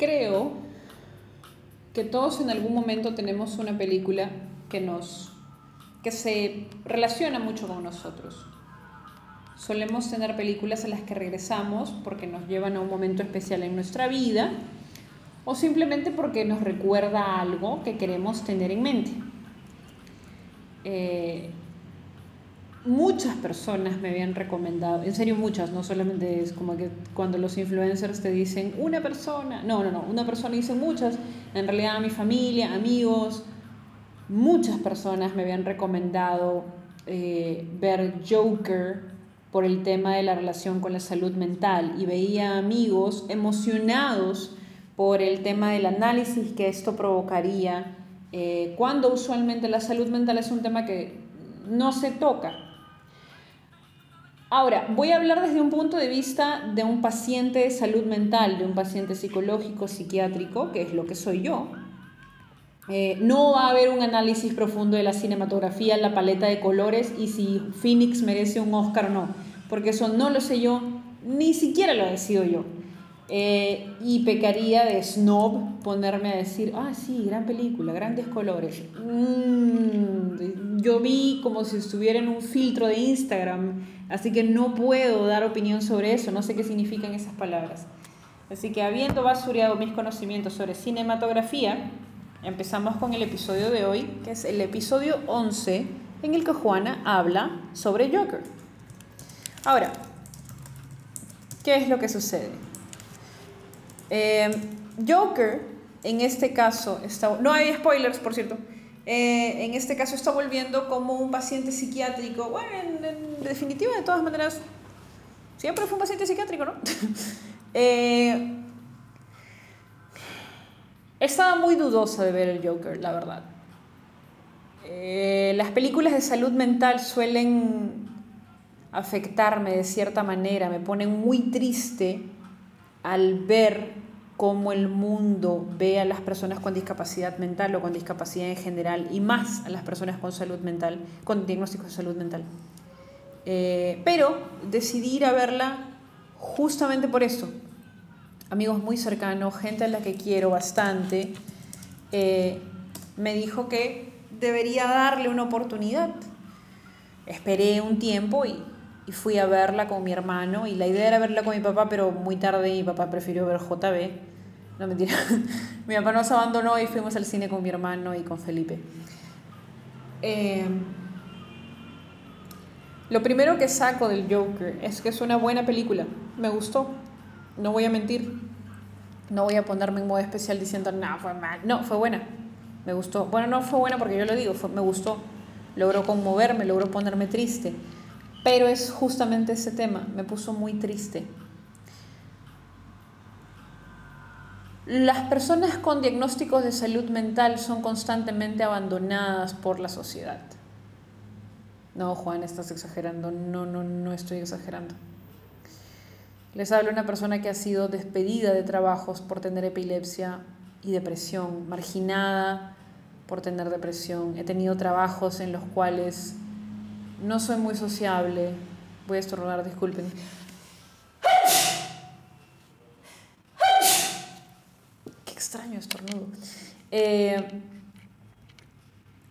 creo que todos en algún momento tenemos una película que nos que se relaciona mucho con nosotros. Solemos tener películas a las que regresamos porque nos llevan a un momento especial en nuestra vida o simplemente porque nos recuerda algo que queremos tener en mente. Eh, muchas personas me habían recomendado, en serio muchas, no solamente es como que cuando los influencers te dicen una persona, no, no, no, una persona dice muchas, en realidad mi familia, amigos, muchas personas me habían recomendado eh, ver Joker por el tema de la relación con la salud mental y veía amigos emocionados por el tema del análisis que esto provocaría, eh, cuando usualmente la salud mental es un tema que no se toca. Ahora, voy a hablar desde un punto de vista de un paciente de salud mental, de un paciente psicológico, psiquiátrico, que es lo que soy yo. Eh, no va a haber un análisis profundo de la cinematografía, la paleta de colores y si Phoenix merece un Oscar o no, porque eso no lo sé yo, ni siquiera lo decido yo. Eh, y pecaría de snob ponerme a decir, ah, sí, gran película, grandes colores. Mm, yo vi como si estuviera en un filtro de Instagram, así que no puedo dar opinión sobre eso, no sé qué significan esas palabras. Así que habiendo basureado mis conocimientos sobre cinematografía, empezamos con el episodio de hoy, que es el episodio 11, en el que Juana habla sobre Joker. Ahora, ¿qué es lo que sucede? Eh, Joker, en este caso, no hay spoilers, por cierto. Eh, en este caso está volviendo como un paciente psiquiátrico. Bueno, en, definitiva, de todas maneras, siempre fue un paciente psiquiátrico, ¿no? Eh, estaba muy dudosa de ver el Joker, la verdad. las películas de salud mental suelen afectarme de cierta manera, me ponen muy triste al ver cómo el mundo ve a las personas con discapacidad mental o con discapacidad en general y más a las personas con salud mental, con diagnóstico de salud mental. Eh, pero decidí ir a verla justamente por eso. Amigos muy cercanos, gente a la que quiero bastante, eh, me dijo que debería darle una oportunidad. Esperé un tiempo y y fui a verla con mi hermano y la idea era verla con mi papá, pero muy tarde mi papá prefirió ver JB. No mentira. mi papá nos abandonó y fuimos al cine con mi hermano y con Felipe. Eh, lo primero que saco del Joker es que es una buena película. Me gustó. No voy a mentir. No voy a ponerme en modo especial diciendo, no, fue mal. No, fue buena. Me gustó. Bueno, no fue buena porque yo lo digo, me gustó. Logró conmoverme, logró ponerme triste. Pero es justamente ese tema, me puso muy triste. Las personas con diagnósticos de salud mental son constantemente abandonadas por la sociedad. No, Juan, estás exagerando. No, no, no estoy exagerando. Les hablo una persona que ha sido despedida de trabajos por tener epilepsia y depresión, marginada por tener depresión. He tenido trabajos en los cuales no soy muy sociable. Voy a estornudar, disculpen. Extraño estornudo. Eh,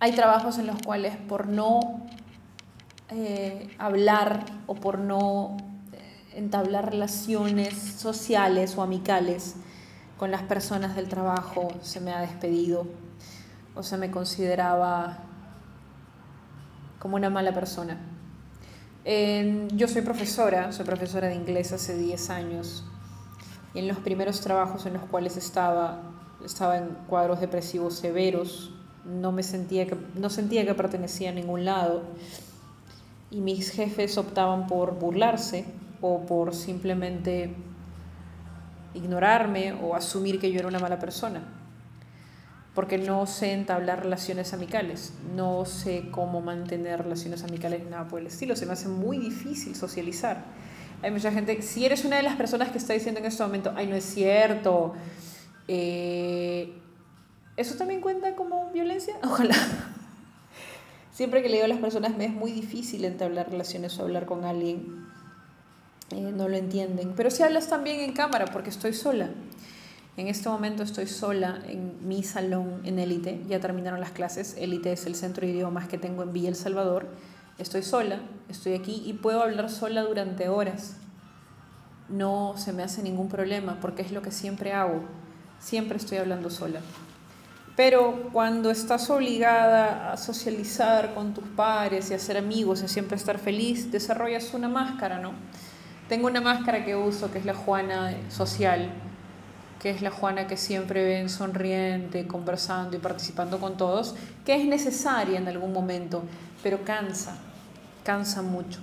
hay trabajos en los cuales por no eh, hablar o por no eh, entablar relaciones sociales o amicales con las personas del trabajo se me ha despedido o se me consideraba como una mala persona. yo soy profesora, soy profesora de inglés hace 10 años en los primeros trabajos en los cuales estaba, estaba en cuadros depresivos severos, no, me sentía que, no sentía que pertenecía a ningún lado y mis jefes optaban por burlarse o por simplemente ignorarme o asumir que yo era una mala persona porque no sé entablar relaciones amicales, no sé cómo mantener relaciones amicales, nada por el estilo, se me hace muy difícil socializar. Hay mucha gente, si eres una de las personas que está diciendo en este momento, ay, no es cierto, eh, ¿eso también cuenta como violencia? Ojalá. Siempre que le digo a las personas, me es muy difícil entablar relaciones o hablar con alguien, eh, no lo entienden. Pero si hablas también en cámara, porque estoy sola. En este momento estoy sola en mi salón en Élite, ya terminaron las clases, Élite es el centro de idiomas que tengo en Villa El Salvador. Estoy sola, estoy aquí y puedo hablar sola durante horas. No se me hace ningún problema porque es lo que siempre hago. Siempre estoy hablando sola. Pero cuando estás obligada a socializar con tus pares y a ser amigos y siempre estar feliz, desarrollas una máscara, ¿no? Tengo una máscara que uso que es la Juana social que es la Juana que siempre ven sonriente, conversando y participando con todos, que es necesaria en algún momento, pero cansa, cansa mucho.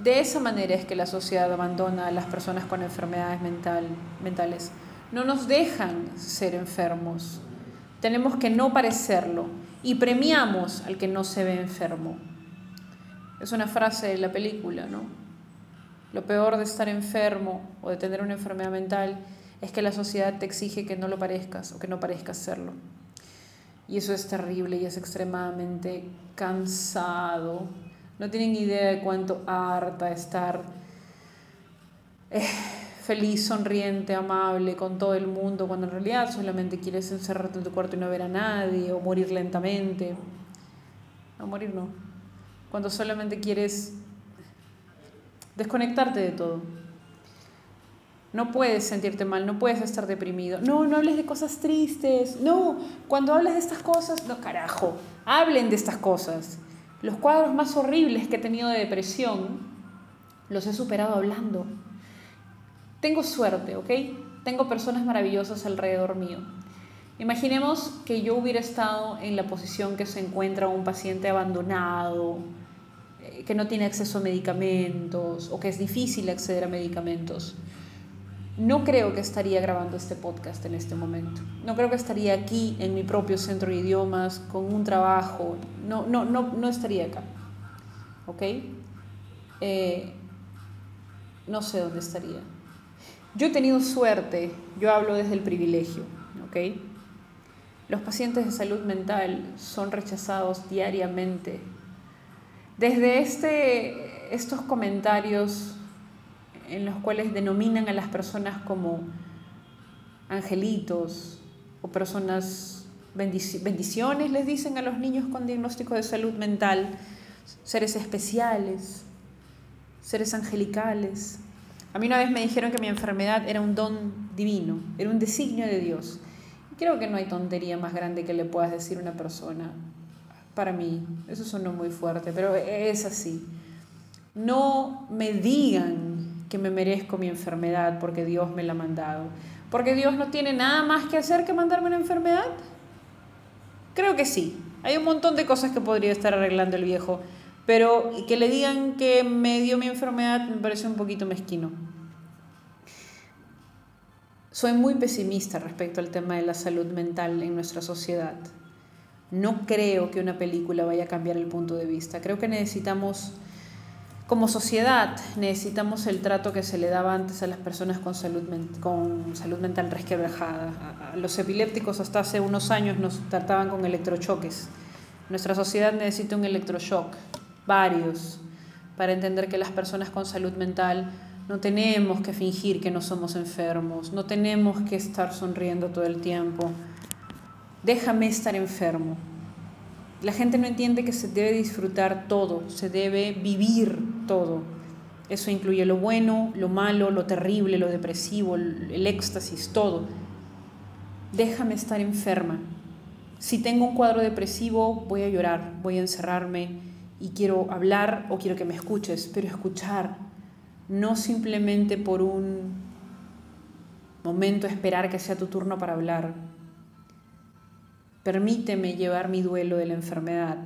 De esa manera es que la sociedad abandona a las personas con enfermedades mental, mentales. No nos dejan ser enfermos. Tenemos que no parecerlo y premiamos al que no se ve enfermo. Es una frase de la película, ¿no? Lo peor de estar enfermo o de tener una enfermedad mental es que la sociedad te exige que no lo parezcas o que no parezcas serlo. Y eso es terrible y es extremadamente cansado. No tienen idea de cuánto harta estar eh, feliz, sonriente, amable con todo el mundo, cuando en realidad solamente quieres encerrarte en tu cuarto y no ver a nadie, o morir lentamente. No, morir no. Cuando solamente quieres desconectarte de todo. No puedes sentirte mal, no puedes estar deprimido. No, no hables de cosas tristes. No, cuando hablas de estas cosas, no, carajo, hablen de estas cosas. Los cuadros más horribles que he tenido de depresión los he superado hablando. Tengo suerte, ¿ok? Tengo personas maravillosas alrededor mío. Imaginemos que yo hubiera estado en la posición que se encuentra un paciente abandonado, eh, que no tiene acceso a medicamentos o que es difícil acceder a medicamentos no creo que estaría grabando este podcast en este momento. No creo que estaría aquí en mi propio centro de idiomas con un trabajo. No, no, no, no estaría acá. ¿Ok? Eh, no sé dónde estaría. Yo he tenido suerte, yo hablo desde el privilegio. ¿Ok? Los pacientes de salud mental son rechazados diariamente. Desde este, estos comentarios en los cuales denominan a las personas como angelitos o personas bendiciones, les dicen a los niños con diagnóstico de salud mental, seres especiales, seres angelicales. A mí una vez me dijeron que mi enfermedad era un don divino, era un designio de Dios. creo que no hay tontería más grande que le puedas decir a una persona. Para mí, eso sonó muy fuerte, pero es así. No me digan que me merezco mi enfermedad porque Dios me la ha mandado. Porque Dios no tiene nada más que hacer que mandarme una enfermedad. Creo que sí. Hay un montón de cosas que podría estar arreglando el viejo, pero que le digan que me dio mi enfermedad me parece un poquito mezquino. Soy muy pesimista respecto al tema de la salud mental en nuestra sociedad. No creo que una película vaya a cambiar el punto de vista. Creo que necesitamos como sociedad necesitamos el trato que se le daba antes a las personas con salud, con salud mental resquebrajada. A los epilépticos hasta hace unos años nos trataban con electrochoques. Nuestra sociedad necesita un electroshock, varios, para entender que las personas con salud mental no tenemos que fingir que no somos enfermos, no tenemos que estar sonriendo todo el tiempo. Déjame estar enfermo, la gente no entiende que se debe disfrutar todo, se debe vivir todo. Eso incluye lo bueno, lo malo, lo terrible, lo depresivo, el éxtasis, todo. Déjame estar enferma. Si tengo un cuadro depresivo, voy a llorar, voy a encerrarme y quiero hablar o quiero que me escuches, pero escuchar, no simplemente por un momento esperar que sea tu turno para hablar, Permíteme llevar mi duelo de la enfermedad.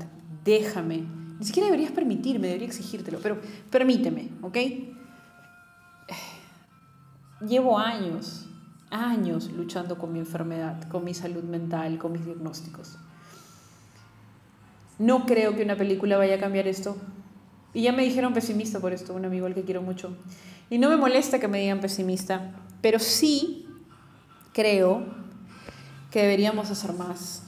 Déjame. Ni siquiera deberías permitirme, debería exigírtelo, pero permíteme, ¿ok? Llevo años, años luchando con mi enfermedad, con mi salud mental, con mis diagnósticos. No creo que una película vaya a cambiar esto. Y ya me dijeron pesimista por esto, un amigo al que quiero mucho. Y no me molesta que me digan pesimista, pero sí creo que deberíamos hacer más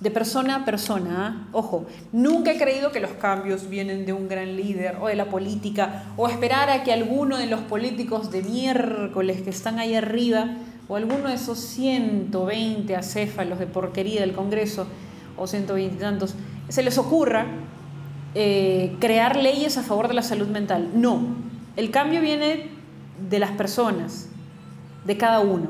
de persona a persona. ¿ah? Ojo, nunca he creído que los cambios vienen de un gran líder o de la política o esperar a que alguno de los políticos de miércoles que están ahí arriba o alguno de esos 120 acéfalos de porquería del Congreso, o 120 y tantos, se les ocurra eh, crear leyes a favor de la salud mental. No, el cambio viene de las personas, de cada uno.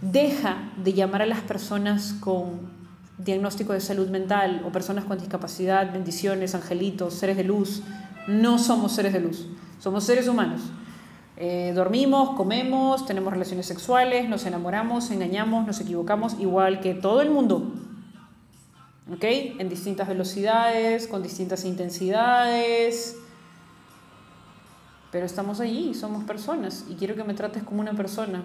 Deja de llamar a las personas con diagnóstico de salud mental o personas con discapacidad, bendiciones, angelitos, seres de luz. No somos seres de luz, somos seres humanos. Eh, dormimos, comemos, tenemos relaciones sexuales, nos enamoramos, engañamos, nos equivocamos, igual que todo el mundo. ¿Ok? En distintas velocidades, con distintas intensidades. Pero estamos allí, somos personas y quiero que me trates como una persona.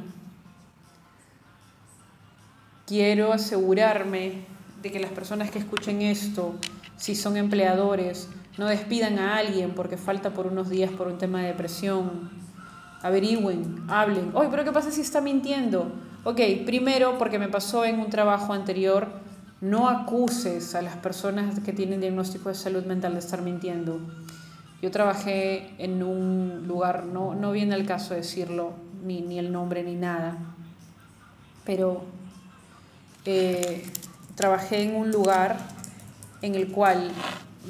Quiero asegurarme de que las personas que escuchen esto, si son empleadores, no despidan a alguien porque falta por unos días por un tema de depresión. Averigüen, hablen. Oye, pero ¿qué pasa si está mintiendo? Ok, primero, porque me pasó en un trabajo anterior, no acuses a las personas que tienen diagnóstico de salud mental de estar mintiendo. Yo trabajé en un lugar, no, no viene al caso decirlo, ni, ni el nombre ni nada, pero eh, trabajé en un lugar en el cual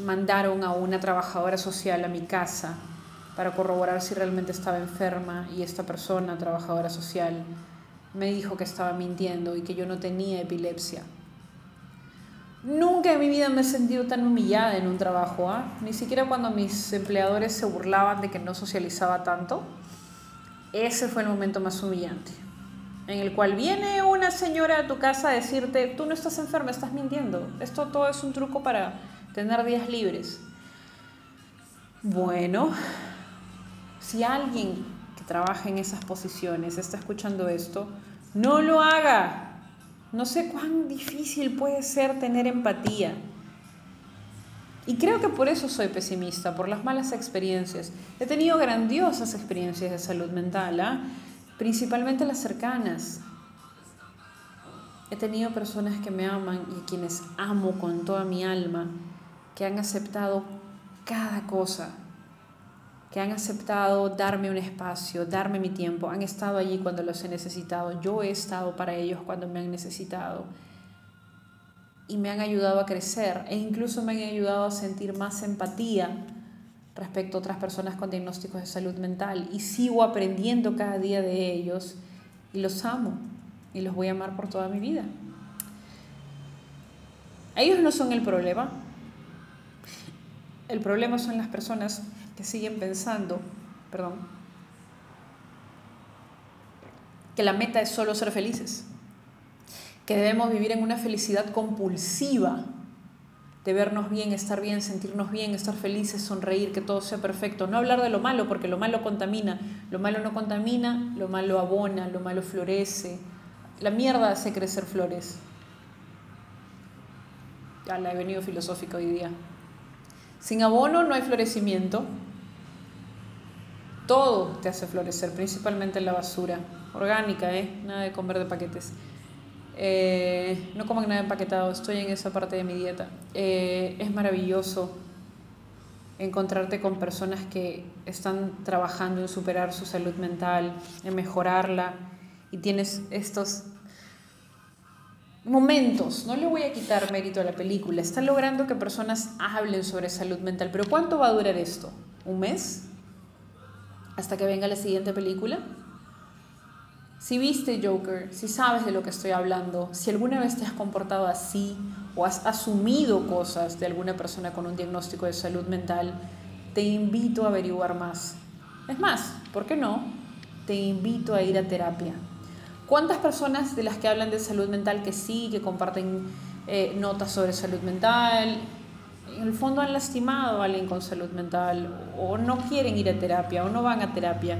mandaron a una trabajadora social a mi casa para corroborar si realmente estaba enferma y esta persona, trabajadora social, me dijo que estaba mintiendo y que yo no tenía epilepsia. Nunca en mi vida me he sentido tan humillada en un trabajo, ¿ah? ni siquiera cuando mis empleadores se burlaban de que no socializaba tanto. Ese fue el momento más humillante, en el cual viene una señora a tu casa a decirte, tú no estás enferma, estás mintiendo. Esto todo es un truco para tener días libres. Bueno, si alguien que trabaja en esas posiciones está escuchando esto, no lo haga. No sé cuán difícil puede ser tener empatía. Y creo que por eso soy pesimista, por las malas experiencias. He tenido grandiosas experiencias de salud mental, ¿ah? Principalmente las cercanas. He tenido personas que me aman y quienes amo con toda mi alma, que han aceptado cada cosa, que han aceptado darme un espacio, darme mi tiempo, han estado allí cuando los he necesitado, yo he estado para ellos cuando me han necesitado. Y me han ayudado a crecer e incluso me han ayudado a sentir más empatía respecto a otras personas con diagnósticos de salud mental y sigo aprendiendo cada día de ellos y los amo y los voy a amar por toda mi vida. Ellos no son el problema. El problema son las personas que siguen pensando, perdón, que la meta es solo ser felices, que debemos vivir en una felicidad compulsiva, de vernos bien, estar bien, sentirnos bien, estar felices, sonreír, que todo sea perfecto, no hablar de lo malo, porque lo malo contamina, lo malo no contamina, lo malo abona, lo malo florece, la mierda hace crecer flores. Ya la he venido filosófica hoy día. Sin abono no hay florecimiento. Todo te hace florecer, principalmente la basura. Orgánica, ¿eh? Nada de comer de paquetes. Eh, no coman nada empaquetado, estoy en esa parte de mi dieta. Eh, es maravilloso encontrarte con personas que están trabajando en superar su salud mental, en mejorarla, y tienes estos momentos, no le voy a quitar mérito a la película, está logrando que personas hablen sobre salud mental, pero ¿cuánto va a durar esto? ¿Un mes? ¿Hasta que venga la siguiente película? Si viste Joker, si sabes de lo que estoy hablando, si alguna vez te has comportado así o has asumido cosas de alguna persona con un diagnóstico de salud mental, te invito a averiguar más. Es más, ¿por qué no? Te invito a ir a terapia. ¿Cuántas personas de las que hablan de salud mental que sí, que comparten eh, notas sobre salud mental, en el fondo han lastimado a alguien con salud mental o no quieren ir a terapia o no van a terapia?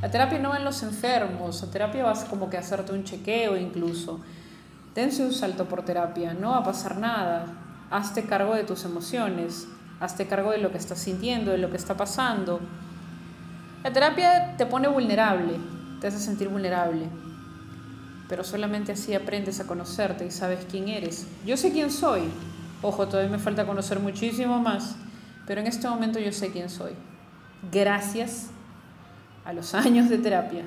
La terapia no va en los enfermos, la terapia vas como que hacerte un chequeo incluso. Dense un salto por terapia, no va a pasar nada. Hazte cargo de tus emociones, hazte cargo de lo que estás sintiendo, de lo que está pasando. La terapia te pone vulnerable, te hace sentir vulnerable pero solamente así aprendes a conocerte y sabes quién eres. Yo sé quién soy. Ojo, todavía me falta conocer muchísimo más, pero en este momento yo sé quién soy. Gracias a los años de terapia.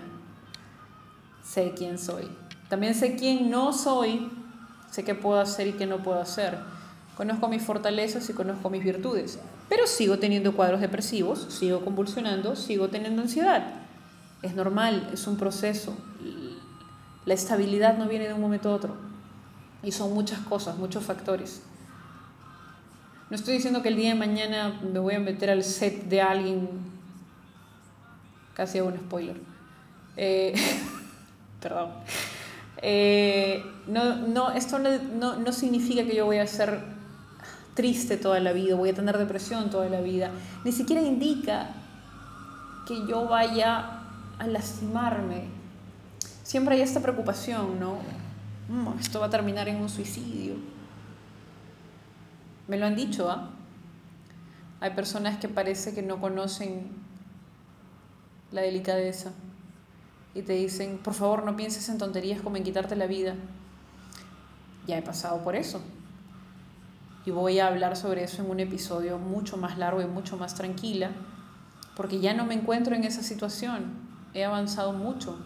sé quién soy. También sé quién no soy, sé qué puedo hacer y qué no puedo hacer. Conozco mis fortalezas y conozco mis virtudes, pero sigo teniendo cuadros depresivos, sigo convulsionando, sigo teniendo ansiedad. Es normal, es un proceso. La estabilidad no viene de un momento a otro. Y son muchas cosas, muchos factores. No estoy diciendo que el día de mañana me voy a meter al set de alguien. Casi un spoiler. Eh, perdón. Eh, no, no, esto no, no, significa que yo voy a ser triste toda la vida, voy a tener depresión toda la vida. Ni siquiera indica que yo vaya a lastimarme. Siempre hay esta preocupación, ¿no? Mm, esto va a terminar en un suicidio. Me lo han dicho, ¿ah? Hay personas que parece que no conocen la delicadeza y te dicen, por favor, no pienses en tonterías como en quitarte la vida. Ya he pasado por eso. Y voy a hablar sobre eso en un episodio mucho más largo y mucho más tranquila, porque ya no me encuentro en esa situación. He avanzado mucho.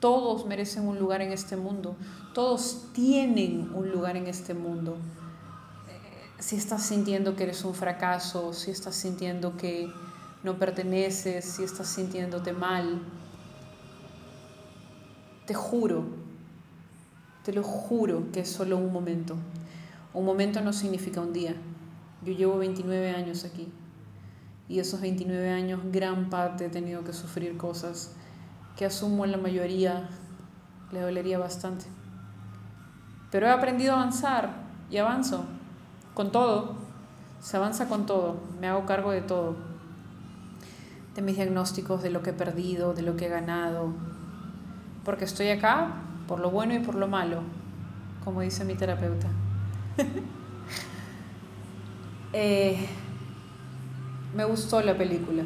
Todos merecen un lugar en este mundo. Todos tienen un lugar en este mundo. Eh, si estás sintiendo que eres un fracaso, si estás sintiendo que no perteneces, si estás sintiéndote mal, te juro, te lo juro que es solo un momento. Un momento no significa un día. Yo llevo 29 años aquí y esos 29 años gran parte he tenido que sufrir cosas que asumo en la mayoría le dolería bastante. Pero he aprendido a avanzar y avanzo con todo. Se avanza con todo, me hago cargo de todo. De mis diagnósticos, de lo que he perdido, de lo que he ganado, porque estoy acá por lo bueno y por lo malo, como dice mi terapeuta. Eh, me gustó la película.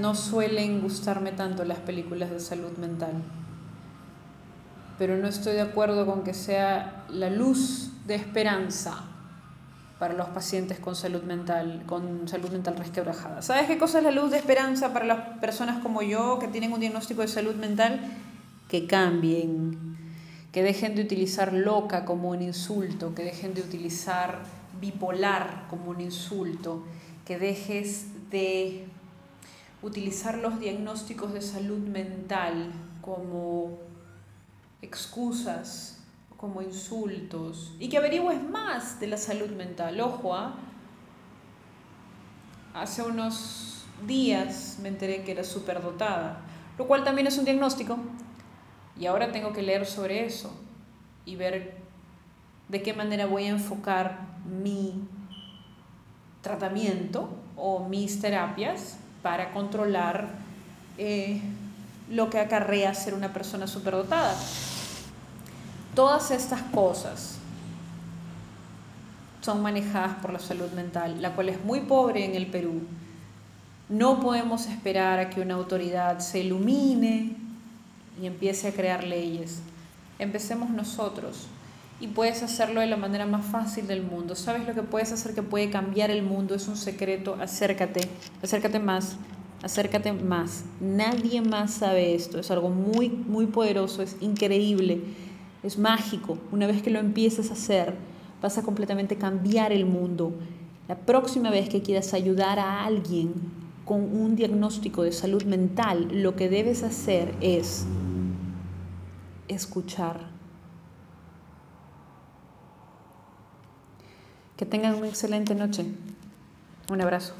No suelen gustarme tanto las películas de salud mental, pero no estoy de acuerdo con que sea la luz de esperanza para los pacientes con salud mental, con salud mental resquebrajada. ¿Sabes qué cosa es la luz de esperanza para las personas como yo que tienen un diagnóstico de salud mental? Que cambien, que dejen de utilizar loca como un insulto, que dejen de utilizar bipolar como un insulto, que dejes de utilizar los diagnósticos de salud mental como excusas como insultos y que averigües más de la salud mental. Ojo, ¿ah? hace unos días me enteré que era superdotada, lo cual también es un diagnóstico y ahora tengo que leer sobre eso y ver de qué manera voy a enfocar mi tratamiento o mis terapias para controlar eh, lo que acarrea ser una persona superdotada. Todas estas cosas son manejadas por la salud mental, la cual es muy pobre en el Perú. No podemos esperar a que una autoridad se ilumine y empiece a crear leyes. Empecemos nosotros y puedes hacerlo de la manera más fácil del mundo. ¿Sabes lo que puedes hacer que puede cambiar el mundo? Es un secreto. Acércate, acércate más, acércate más. Nadie más sabe esto. Es algo muy, muy poderoso, es increíble es mágico. Una vez que lo empieces a hacer, vas a completamente cambiar el mundo. La próxima vez que quieras ayudar a alguien con un diagnóstico de salud mental, lo que debes hacer es escuchar. Que tengan una excelente noche. Un abrazo.